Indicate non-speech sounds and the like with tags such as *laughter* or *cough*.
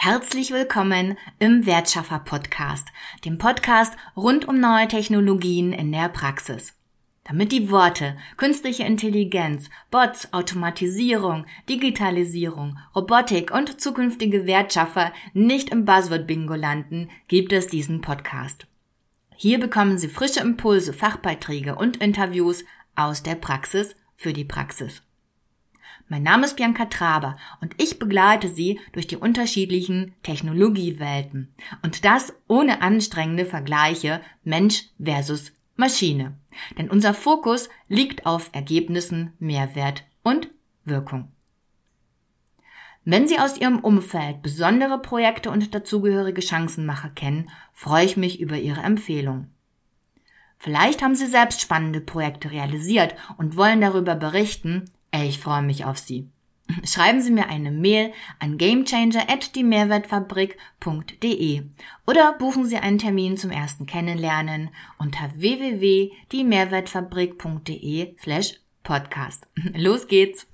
Herzlich willkommen im Wertschaffer Podcast, dem Podcast rund um neue Technologien in der Praxis. Damit die Worte künstliche Intelligenz, Bots, Automatisierung, Digitalisierung, Robotik und zukünftige Wertschaffer nicht im Buzzword-Bingo landen, gibt es diesen Podcast. Hier bekommen Sie frische Impulse, Fachbeiträge und Interviews aus der Praxis für die Praxis. Mein Name ist Bianca Traber und ich begleite Sie durch die unterschiedlichen Technologiewelten. Und das ohne anstrengende Vergleiche Mensch versus Maschine. Denn unser Fokus liegt auf Ergebnissen, Mehrwert und Wirkung. Wenn Sie aus Ihrem Umfeld besondere Projekte und dazugehörige Chancenmacher kennen, freue ich mich über Ihre Empfehlung. Vielleicht haben Sie selbst spannende Projekte realisiert und wollen darüber berichten, ich freue mich auf Sie. *laughs* Schreiben Sie mir eine Mail an gamechanger@diemehrwertfabrik.de oder buchen Sie einen Termin zum ersten Kennenlernen unter www.diemehrwertfabrik.de/podcast. *laughs* Los geht's!